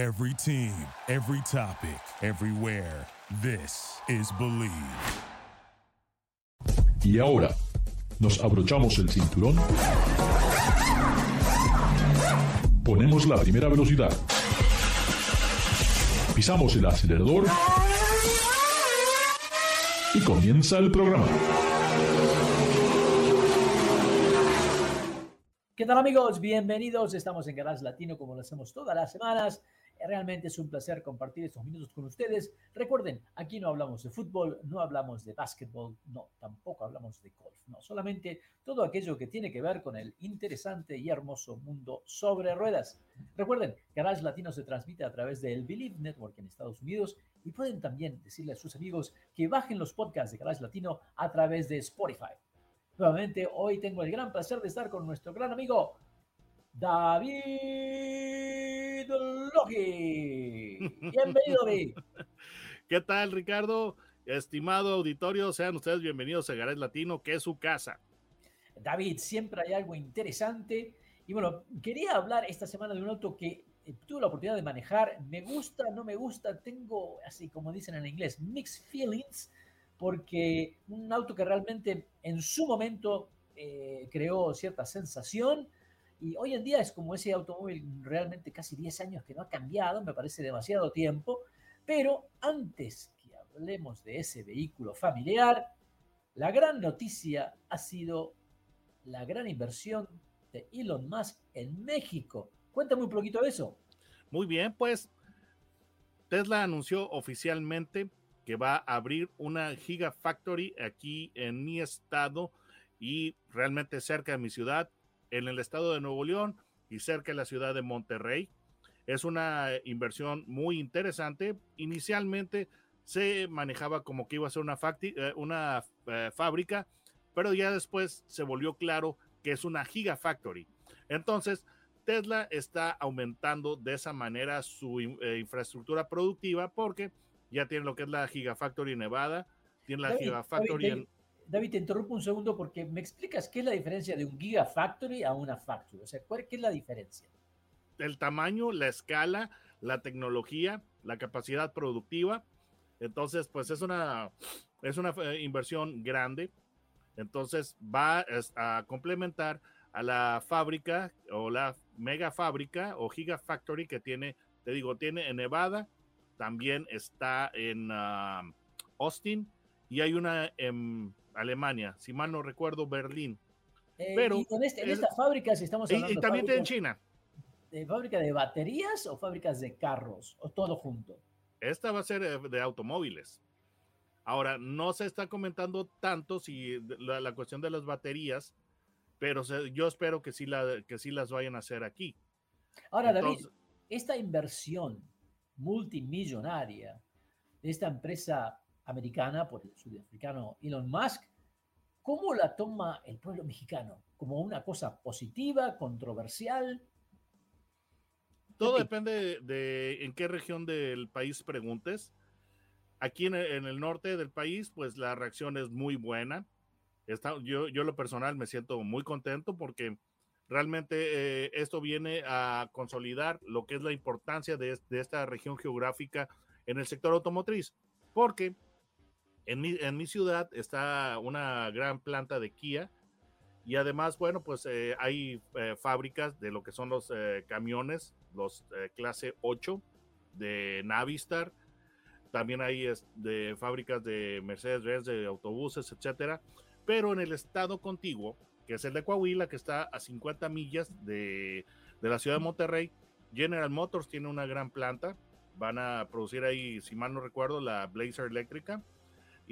Every team, every topic, everywhere. This is Believe. Y ahora, nos abrochamos el cinturón. Ponemos la primera velocidad. Pisamos el acelerador. Y comienza el programa. ¿Qué tal amigos? Bienvenidos. Estamos en Garage Latino como lo hacemos todas las semanas. Realmente es un placer compartir estos minutos con ustedes. Recuerden, aquí no hablamos de fútbol, no hablamos de básquetbol, no, tampoco hablamos de golf, no, solamente todo aquello que tiene que ver con el interesante y hermoso mundo sobre ruedas. Recuerden, Garage Latino se transmite a través del Believe Network en Estados Unidos y pueden también decirle a sus amigos que bajen los podcasts de Garage Latino a través de Spotify. Nuevamente, hoy tengo el gran placer de estar con nuestro gran amigo David Logi. Bienvenido, David. ¿Qué tal, Ricardo? Estimado auditorio, sean ustedes bienvenidos a Garage Latino, que es su casa. David, siempre hay algo interesante. Y bueno, quería hablar esta semana de un auto que eh, tuve la oportunidad de manejar. Me gusta, no me gusta, tengo, así como dicen en inglés, mixed feelings, porque un auto que realmente en su momento eh, creó cierta sensación y hoy en día es como ese automóvil realmente casi 10 años que no ha cambiado, me parece demasiado tiempo, pero antes que hablemos de ese vehículo familiar, la gran noticia ha sido la gran inversión de Elon Musk en México. Cuéntame un poquito de eso. Muy bien, pues Tesla anunció oficialmente que va a abrir una Gigafactory aquí en mi estado y realmente cerca de mi ciudad en el estado de Nuevo León y cerca de la ciudad de Monterrey. Es una inversión muy interesante. Inicialmente se manejaba como que iba a ser una, eh, una eh, fábrica, pero ya después se volvió claro que es una gigafactory. Entonces, Tesla está aumentando de esa manera su eh, infraestructura productiva porque ya tiene lo que es la Gigafactory Nevada, tiene la Gigafactory en David, te interrumpo un segundo porque me explicas qué es la diferencia de un Gigafactory a una factory. O sea, ¿qué es la diferencia? El tamaño, la escala, la tecnología, la capacidad productiva. Entonces, pues es una, es una eh, inversión grande. Entonces va a complementar a la fábrica o la mega fábrica o gigafactory que tiene, te digo, tiene en Nevada, también está en ah, Austin y hay una Alemania, si mal no recuerdo, Berlín. Eh, Pero y en, este, esta fábrica, si estamos hablando. Y, y también en China. ¿De fábrica de baterías o fábricas de carros? ¿O todo junto? Esta va a ser eh, de automóviles. Ahora, no se está comentando tanto si la, cuestión de las baterías, pero yo espero que sí, la, que sí las vayan a hacer aquí. Ahora, David, esta inversión multimillonaria de esta empresa americana por el sudafricano Elon Musk, ¿cómo la toma el pueblo mexicano? ¿Como una cosa positiva, controversial? Todo depende de en qué región del país preguntes. Aquí en el, norte del país, pues la reacción es muy buena. Está, yo, yo lo personal me siento muy contento porque realmente eh, esto viene a consolidar lo que es la importancia de, de, esta región geográfica en el sector automotriz, porque en mi, ciudad está una gran planta de Kia y además, bueno, pues eh, hay eh, fábricas de lo que son los eh, camiones, los clase 8 de Navistar. También hay de fábricas de Mercedes-Benz, de autobuses, etcétera. Pero en el estado contiguo, que es el de Coahuila, que está a 50 millas de, de la ciudad de Monterrey, General Motors tiene una gran planta. Van a producir ahí, si mal no recuerdo, la Blazer eléctrica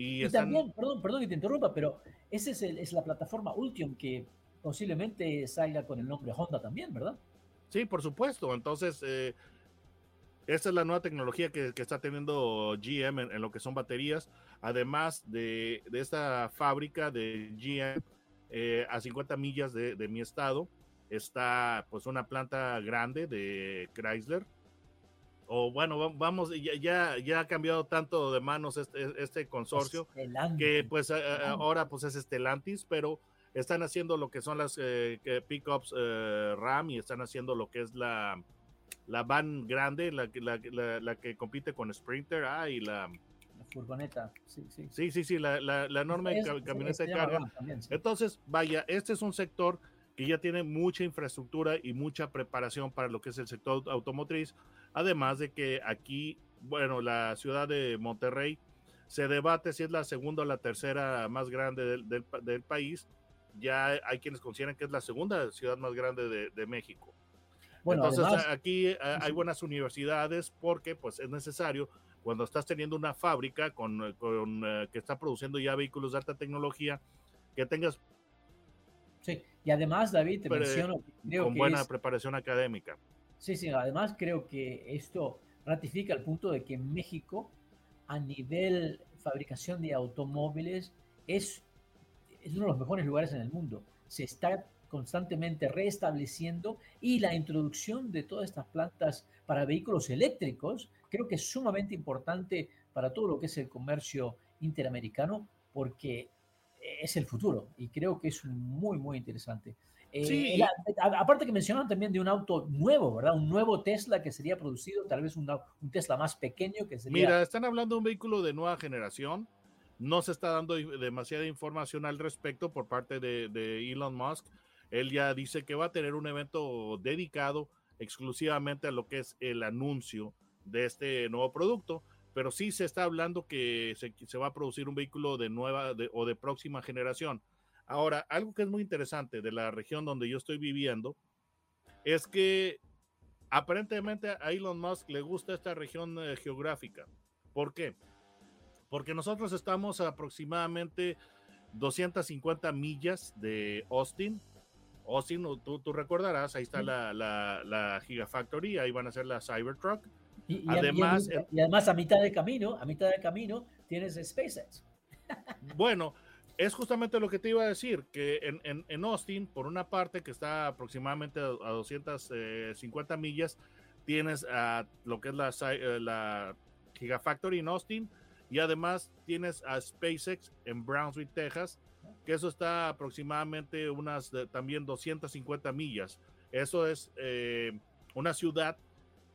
y, también, perdón, perdón que te interrumpa, pero esa es, es la plataforma Ultium que posiblemente salga con el nombre Honda también, ¿verdad? Sí, por supuesto. Entonces, eh, esta es la nueva tecnología que, que está teniendo GM en, lo que son baterías. Además de, de esta fábrica de GM eh, a 50 millas de, de, mi estado, está pues una planta grande de Chrysler o bueno, vamos, ya, ya, ha cambiado tanto de manos este, este consorcio que pues ahora pues es Estelantis, pero están haciendo lo que son las eh, pickups eh, RAM y están haciendo lo que es la la van grande, la, la, la, la que compite con Sprinter, ah, y la... Furgoneta, sí, sí. Sí, sí, sí, la, la, la enorme Es- camioneta de carga. también, sí. Entonces, vaya, este es un sector que ya tiene mucha infraestructura y mucha preparación para lo que es el sector automotriz, además de que aquí, bueno, la ciudad de Monterrey se debate si es la segunda o la tercera más grande del, del pa- del país. Ya hay quienes consideran que es la segunda ciudad más grande de, de México. Bueno, Entonces además, aquí eh, hay buenas universidades porque pues es necesario cuando estás teniendo una fábrica con, eh, con, eh, que está produciendo ya vehículos de alta tecnología que tengas sí. Y además, David, te menciono, creo con que buena es- preparación académica. Sí, sí, además creo que esto ratifica el punto de que México, a nivel fabricación de automóviles, es, es uno de los mejores lugares en el mundo. Se está constantemente restableciendo y la introducción de todas estas plantas para vehículos eléctricos creo que es sumamente importante para todo lo que es el comercio interamericano porque es el futuro y creo que es muy, muy interesante. Eh, Sí. el- a- aparte que mencionaron también de un auto nuevo, ¿verdad? Un nuevo Tesla que sería producido, tal vez un, Tesla más pequeño que sería... Mira, están hablando de un vehículo de nueva generación. No se está dando demasiada información al respecto por parte de, de Elon Musk. Él ya dice que va a tener un evento dedicado exclusivamente a lo que es el anuncio de este nuevo producto, pero sí se está hablando que se, se va a producir un vehículo de nueva de- o de próxima generación. Ahora, algo que es muy interesante de la región donde yo estoy viviendo es que aparentemente a Elon Musk le gusta esta región eh, geográfica. ¿Por qué? Porque nosotros estamos a aproximadamente 250 millas de Austin. Austin, tú, tú recordarás, ahí está Sí. la, la, la Gigafactory, ahí van a ser la Cybertruck. Y, y- y- Además, y, eh, y además a mitad de camino, a mitad de camino tienes SpaceX. Bueno, es justamente lo que te iba a decir, que en, en- en Austin, por una parte que está aproximadamente a, a 250 millas, tienes a lo que es la, eh, la Gigafactory en Austin y además tienes a SpaceX en Brownsville, Texas, que eso está aproximadamente unas también 250 millas. Eso es eh, una ciudad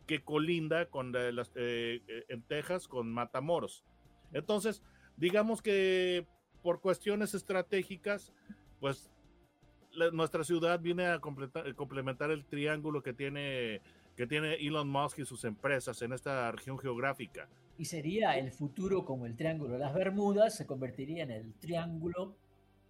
que colinda con eh, eh, eh, en Texas con Matamoros. Entonces, digamos que por cuestiones estratégicas, pues la- nuestra ciudad viene a completar- complementar el triángulo que tiene, que tiene Elon Musk y sus empresas en esta región geográfica. Y sería el futuro como el Triángulo de las Bermudas, se convertiría en el Triángulo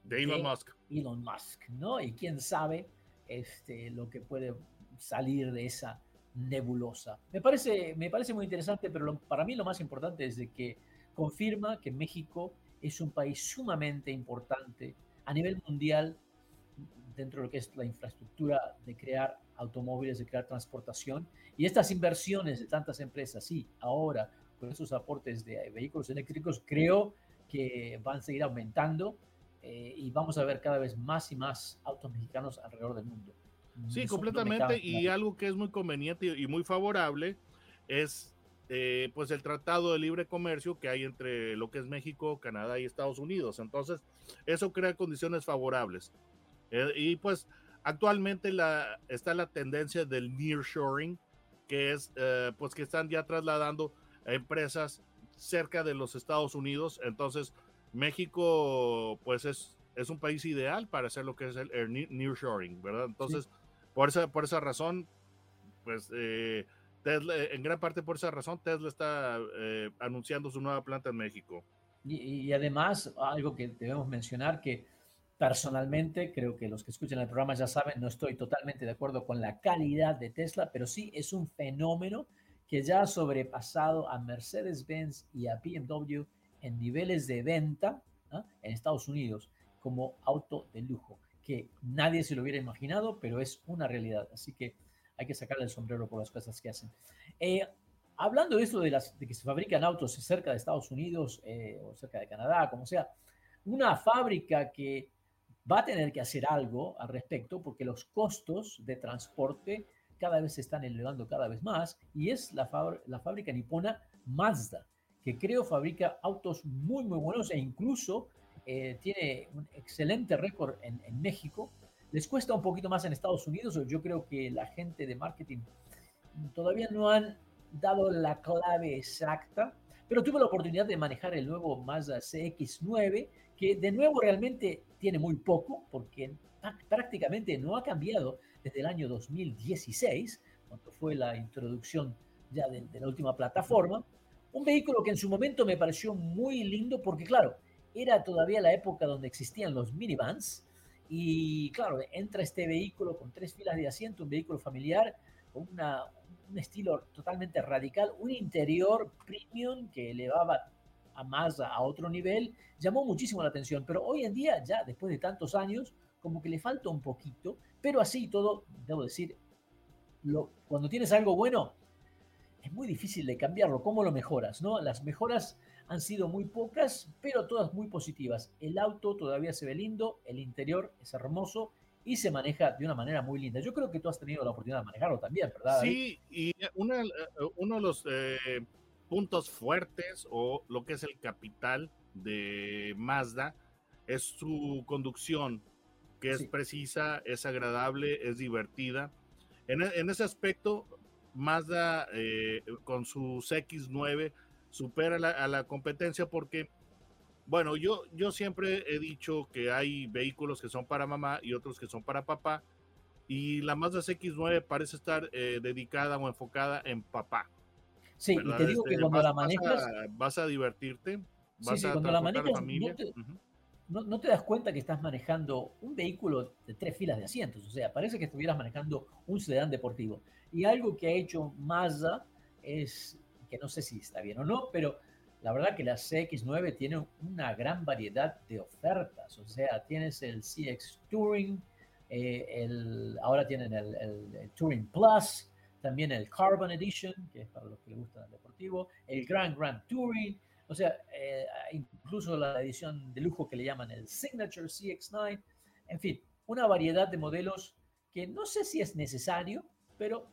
De Elon de Musk. Elon Musk, ¿no? Y quién sabe este, lo que puede salir de esa nebulosa. Me parece, me parece muy interesante, pero lo- para mí lo más importante es de que confirma que México es un país sumamente importante a nivel mundial dentro de lo que es la infraestructura de crear automóviles, de crear transportación. Y estas inversiones de tantas empresas, sí, ahora con esos aportes de vehículos eléctricos, creo que van a seguir aumentando eh, y vamos a ver cada vez más y más autos mexicanos alrededor del mundo. Sí, Eso completamente. Y algo que es muy conveniente y muy favorable es eh, pues el tratado de libre comercio que hay entre lo que es México, Canadá y Estados Unidos. Entonces, eso crea condiciones favorables. Eh, y pues actualmente la, está la tendencia del nearshoring, que es eh, pues que están ya trasladando a empresas cerca de los Estados Unidos. Entonces, México pues es, es un país ideal para hacer lo que es el, el ne- nearshoring, ¿verdad? Entonces, por, esa, por esa razón, pues eh, Tesla, en gran parte por esa razón, Tesla está eh, anunciando su nueva planta en México. Y, y además, algo que debemos mencionar, que personalmente, creo que los que escuchan el programa ya saben, no estoy totalmente de acuerdo con la calidad de Tesla, pero sí es un fenómeno que ya ha sobrepasado a Mercedes-Benz y a BMW en niveles de venta ¿ah? en Estados Unidos como auto de lujo, que nadie se lo hubiera imaginado, pero es una realidad. Así que hay que sacarle el sombrero por las cosas que hacen. Eh, hablando de esto de, que se fabrican autos cerca de Estados Unidos eh, o cerca de Canadá, como sea, una fábrica que va a tener que hacer algo al respecto porque los costos de transporte cada vez se están elevando cada vez más y es la, fábrica, nipona Mazda, que creo fabrica autos muy, muy buenos e incluso eh, tiene un excelente récord en México. Les cuesta un poquito más en Estados Unidos, yo creo que la gente de marketing todavía no han dado la clave exacta, pero tuve la oportunidad de manejar el nuevo Mazda CX9, que de nuevo realmente tiene muy poco, porque prácticamente no ha cambiado desde el año 2016, cuando fue la introducción ya de la última plataforma. Un vehículo que en su momento me pareció muy lindo porque, claro, era todavía la época donde existían los minivans, y claro, entra este vehículo con tres filas de asiento, un vehículo familiar, con una, un estilo totalmente radical, un interior premium que elevaba a más a otro nivel, llamó muchísimo la atención, pero hoy en día, ya después de tantos años, como que le falta un poquito, pero así todo, debo decir, lo, cuando tienes algo bueno, es muy difícil de cambiarlo. ¿Cómo lo mejoras? ¿no? Las mejoras han sido muy pocas, pero todas muy positivas. El auto todavía se ve lindo, el interior es hermoso y se maneja de una manera muy linda. Yo creo que tú has tenido la oportunidad de manejarlo también, ¿verdad? Sí, y una, eh, uno de los eh, puntos fuertes o lo que es el capital de Mazda es su conducción, que es precisa, es agradable, es divertida. En, en ese aspecto, Mazda eh, con sus X9 supera a la competencia porque, bueno, yo, yo siempre he dicho que hay vehículos que son para mamá y otros que son para papá, y la Mazda CX9 parece estar eh, dedicada o enfocada en papá. Sí, y te digo que este, cuando la manejas... Vas a, divertirte, vas sí, a cuando la manejas, la familia. No te, das cuenta que estás manejando un vehículo de tres filas de asientos, o sea, parece que estuvieras manejando un sedán deportivo. Y algo que ha hecho Mazda es no sé si está bien o no, pero la verdad que la CX9 tiene una gran variedad de ofertas. O sea, tienes el CX Touring, eh, el, ahora tienen el, Touring Plus, también el Carbon Edition, que es para los que les gusta el deportivo, el Grand Grand Touring, o sea, eh, incluso la edición de lujo que le llaman el Signature CX9, en fin, una variedad de modelos que no sé si es necesario, pero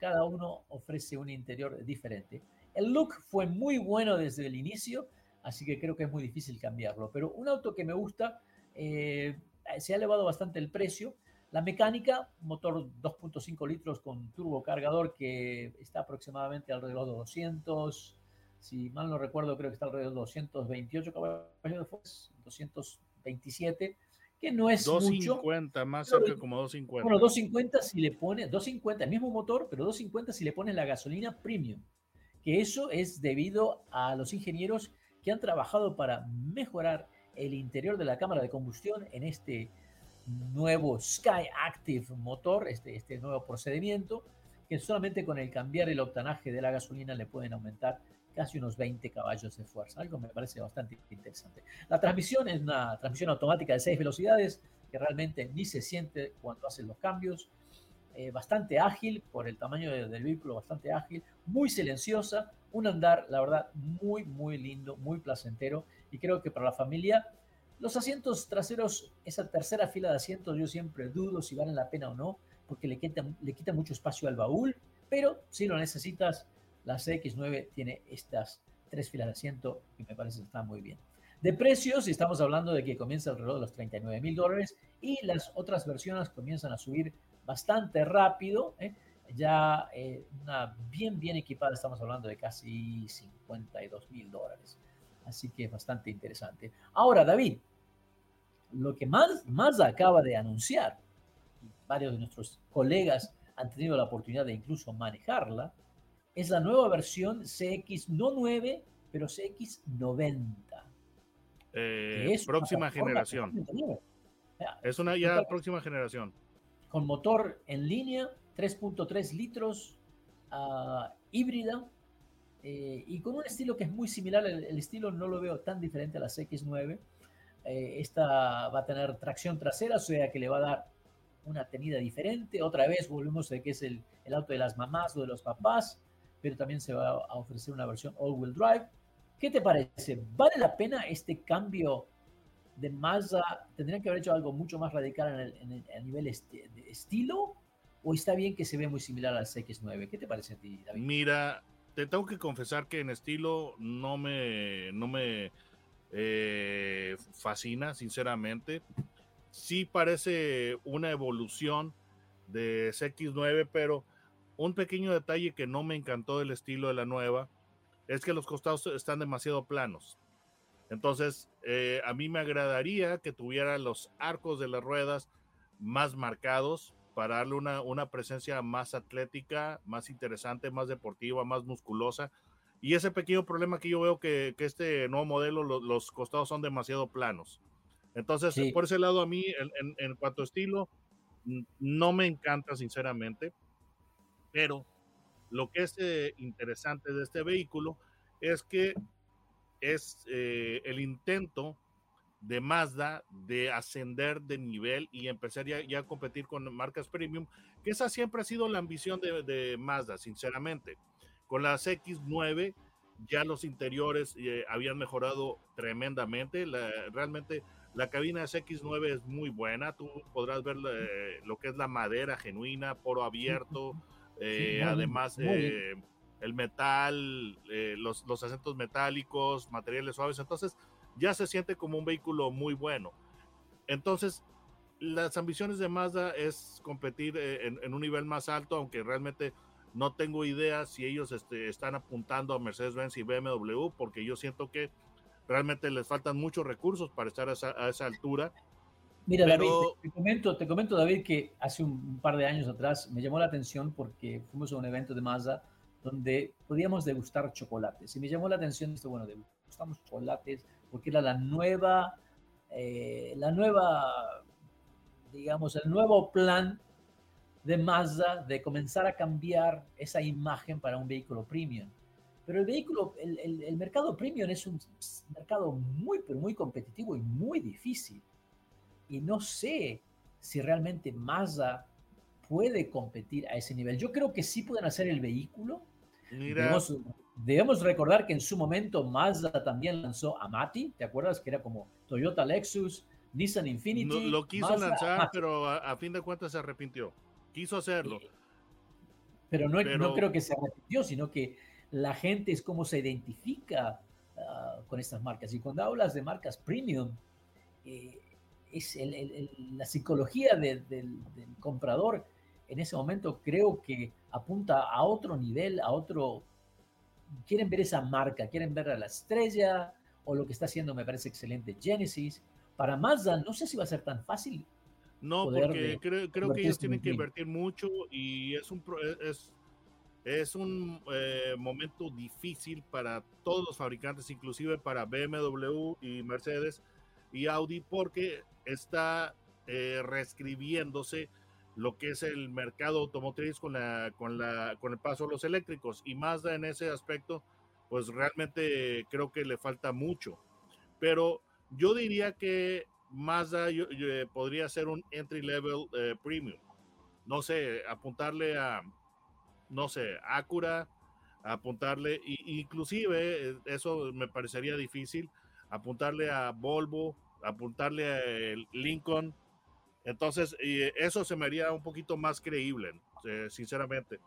cada uno ofrece un interior diferente. El look fue muy bueno desde el inicio, así que creo que es muy difícil cambiarlo. Pero un auto que me gusta, eh, se ha elevado bastante el precio. La mecánica, motor 2.5 litros con turbocargador que está aproximadamente alrededor de 200, si mal no recuerdo, creo que está alrededor de 228 caballos de fuerza, 227 que no es 250, más cerca como 250. Bueno, 250 si le pone, 250, el mismo motor, pero 250 si le pones la gasolina premium, que eso es debido a los ingenieros que han trabajado para mejorar el interior de la cámara de combustión en este nuevo Sky Active motor, este, este nuevo procedimiento, que solamente con el cambiar el octanaje de la gasolina le pueden aumentar casi unos 20 caballos de fuerza, algo me parece bastante interesante. La transmisión es una transmisión automática de 6 velocidades que realmente ni se siente cuando hacen los cambios, eh, bastante ágil por el tamaño del vehículo, bastante ágil, muy silenciosa, un andar, la verdad, muy, muy lindo, muy placentero y creo que para la familia los asientos traseros, esa tercera fila de asientos, yo siempre dudo si valen la pena o no, porque le quita, le quita mucho espacio al baúl, pero si lo necesitas, la CX9 tiene estas tres filas de asiento y me parece que está muy bien. De precios, estamos hablando de que comienza alrededor de los 39 mil dólares y las otras versiones comienzan a subir bastante rápido. ¿eh? Ya eh, una bien, bien equipada, estamos hablando de casi 52 mil dólares. Así que es bastante interesante. Ahora, David, lo que más Mazda acaba de anunciar, varios de nuestros colegas han tenido la oportunidad de incluso manejarla, es la nueva versión CX, no 9, pero CX90. Eh, próxima generación. Es una ya próxima generación. Con motor en línea, 3.3 litros, uh, híbrida, eh, y con un estilo que es muy similar, el, estilo no lo veo tan diferente a la CX9. Eh, esta va a tener tracción trasera, o sea que le va a dar una tenida diferente. Otra vez volvemos a que es el, el auto de las mamás o de los papás pero también se va a ofrecer una versión all-wheel drive. ¿Qué te parece? ¿Vale la pena este cambio de Mazda? ¿Tendrían que haber hecho algo mucho más radical en el, a nivel de estilo? ¿O está bien que se ve muy similar al CX9? ¿Qué te parece a ti, David? Mira, te tengo que confesar que en estilo no me, no me eh, fascina, sinceramente. Sí parece una evolución de CX9, pero un pequeño detalle que no me encantó del estilo de la nueva es que los costados están demasiado planos. Entonces, eh, a mí me agradaría que tuviera los arcos de las ruedas más marcados para darle una, una presencia más atlética, más interesante, más deportiva, más musculosa. Y ese pequeño problema que yo veo que, que este nuevo modelo, los costados son demasiado planos. Entonces, por ese lado, a mí, en, en, cuanto a estilo, no me encanta, sinceramente. Pero lo que es eh, interesante de este vehículo es que es eh, el intento de Mazda de ascender de nivel y empezar ya, a competir con marcas premium, que esa siempre ha sido la ambición de, Mazda, sinceramente. Con las X9 ya los interiores eh, habían mejorado tremendamente, realmente la cabina de X9 es muy buena, tú podrás ver eh, lo que es la madera genuina, poro abierto, además el metal, eh, los, los acentos metálicos, materiales suaves, entonces ya se siente como un vehículo muy bueno. Entonces, las ambiciones de Mazda es competir eh, en, un nivel más alto, aunque realmente no tengo idea si ellos este, están apuntando a Mercedes-Benz y BMW, porque yo siento que realmente les faltan muchos recursos para estar a esa, altura. Mira, David, te, comento, te comento, David, que hace un, par de años atrás me llamó la atención porque fuimos a un evento de Mazda donde podíamos degustar chocolates. Y me llamó la atención esto, bueno, degustamos chocolates porque era la nueva, eh, la nueva, digamos, el nuevo plan de Mazda de comenzar a cambiar esa imagen para un vehículo premium. Pero el vehículo, el, el, mercado premium es un mercado muy, pero muy competitivo y muy difícil. Y no sé si realmente Mazda puede competir a ese nivel. Yo creo que sí pueden hacer el vehículo, Debemos, recordar que en su momento Mazda también lanzó Amati, ¿te acuerdas? Que era como Toyota Lexus, Nissan Infinity. lo quiso lanzar, pero a, fin de cuentas se arrepintió. Quiso hacerlo. Pero no, no creo que se arrepintió, sino que la gente es como se identifica ah, con estas marcas. Y cuando hablas de marcas premium, eh, es la psicología del, del comprador en ese momento creo que apunta a otro nivel, a otro... Quieren ver esa marca, quieren ver a la estrella o lo que está haciendo, me parece excelente, Genesis. Para Mazda, no sé si va a ser tan fácil. No, porque creo, creo que ellos tienen que invertir mucho y es un, es, es un eh, momento difícil para todos los fabricantes, inclusive para BMW y Mercedes y Audi, porque está eh, reescribiéndose lo que es el mercado automotriz con, la, con, la, con el paso de los eléctricos. Y Mazda en ese aspecto, pues realmente creo que le falta mucho. Pero yo diría que Mazda eh, podría ser un entry level eh, premium. No sé, apuntarle a, no sé, Acura, apuntarle, inclusive, eh, eso me parecería difícil, apuntarle a Volvo, apuntarle a Lincoln, entonces, eso se me haría un poquito más creíble, eh, sinceramente.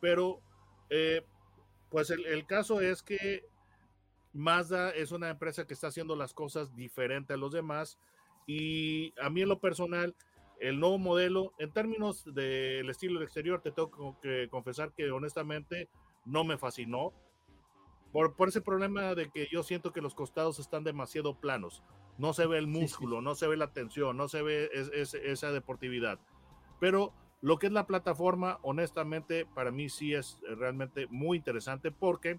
Pero, eh, pues el, caso es que Mazda es una empresa que está haciendo las cosas diferente a los demás y a mí en lo personal, el nuevo modelo, en términos del estilo exterior, te tengo que confesar que honestamente no me fascinó. Por, por ese problema de que yo siento que los costados están demasiado planos no se ve el músculo, no se ve la tensión, no se ve esa deportividad. Pero lo que es la plataforma, honestamente, para mí sí es realmente muy interesante porque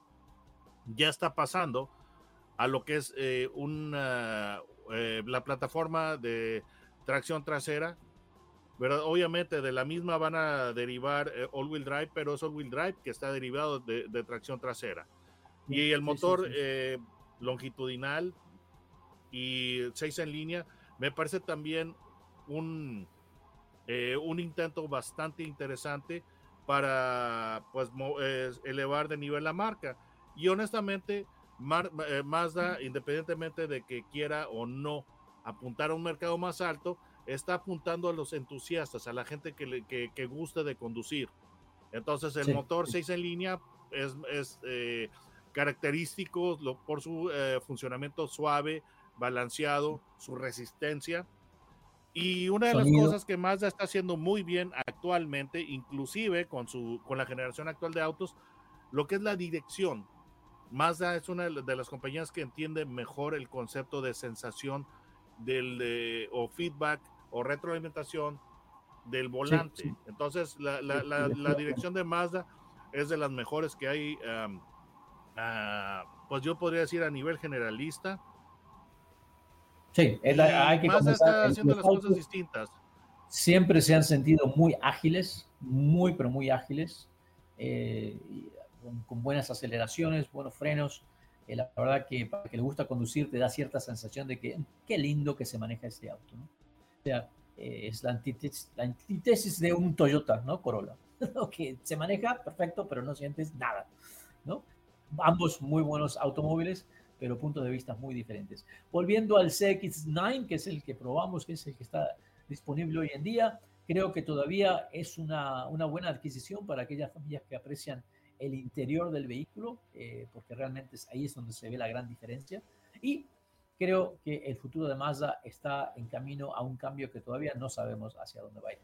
ya está pasando a lo que es eh, una, eh, la plataforma de tracción trasera. ¿verdad? Obviamente de la misma van a derivar eh, all-wheel drive, pero es all-wheel drive que está derivado de, tracción trasera. Y el motor longitudinal y seis en línea, me parece también un, eh, un intento bastante interesante para pues elevar de nivel la marca. Y honestamente, eh, Mazda, independientemente de que quiera o no apuntar a un mercado más alto, está apuntando a los entusiastas, a la gente que, que, que gusta de conducir. Entonces, el motor 6 en línea es, es eh, característico por su funcionamiento suave, balanceado, su resistencia. Y una de las cosas que Mazda está haciendo muy bien actualmente, inclusive con, su, con la generación actual de autos, lo que es la dirección. Mazda es una de las compañías que entiende mejor el concepto de sensación del, o feedback o retroalimentación del volante. Entonces, la, la, la, dirección de Mazda es de las mejores que hay, ah, pues yo podría decir a nivel generalista. Sí, hay que Mazda está haciendo las cosas distintas. Siempre se han sentido muy ágiles, muy, pero muy ágiles, eh, con, buenas aceleraciones, buenos frenos. Eh, la verdad que para que le gusta conducir te da cierta sensación de que qué lindo que se maneja este auto. ¿no? O sea, eh, es la antítesis, de un Toyota, ¿no? Corolla. que se maneja perfecto, pero no sientes nada, ¿no? Ambos muy buenos automóviles, pero puntos de vista muy diferentes. Volviendo al CX9, que es el que probamos, que es el que está disponible hoy en día, creo que todavía es una, una buena adquisición para aquellas familias que aprecian el interior del vehículo, eh, porque realmente ahí es donde se ve la gran diferencia. Y creo que el futuro de Mazda está en camino a un cambio que todavía no sabemos hacia dónde va a ir.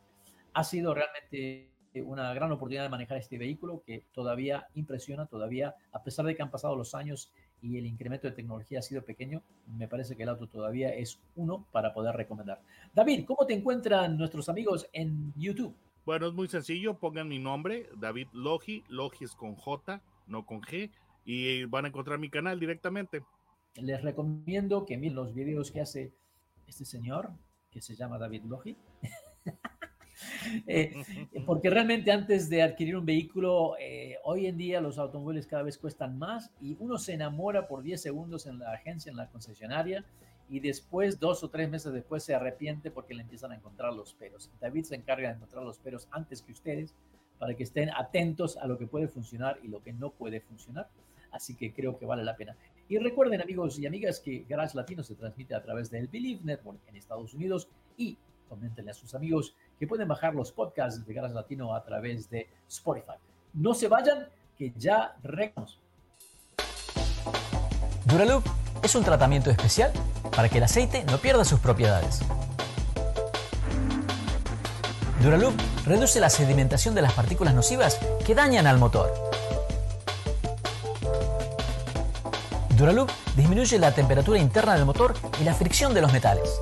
Ha sido realmente una gran oportunidad de manejar este vehículo que todavía impresiona, todavía, a pesar de que han pasado los años y el incremento de tecnología ha sido pequeño, me parece que el auto todavía es uno para poder recomendar. David, ¿cómo te encuentran nuestros amigos en YouTube? Bueno, es muy sencillo, pongan mi nombre, David Logi, Logi es con J, no con G, y van a encontrar mi canal directamente les recomiendo que miren los videos que hace este señor, que se llama David Logi. Eh, porque realmente antes de adquirir un vehículo, eh, hoy en día los automóviles cada vez cuestan más y uno se enamora por 10 segundos en la agencia, en la concesionaria, y después, dos o tres meses después, se arrepiente porque le empiezan a encontrar los peros. David se encarga de encontrar los peros antes que ustedes para que estén atentos a lo que puede funcionar y lo que no puede funcionar. Así que creo que vale la pena. Y recuerden, amigos y amigas, que Garage Latino se transmite a través del Believe Network en Estados Unidos y coméntenle a sus amigos que pueden bajar los podcasts de Garage Latino a través de Spotify. No se vayan, que ya regresamos. Duraloop es un tratamiento especial para que el aceite no pierda sus propiedades. Duraloop reduce la sedimentación de las partículas nocivas que dañan al motor Duraloop disminuye la temperatura interna del motor y la fricción de los metales.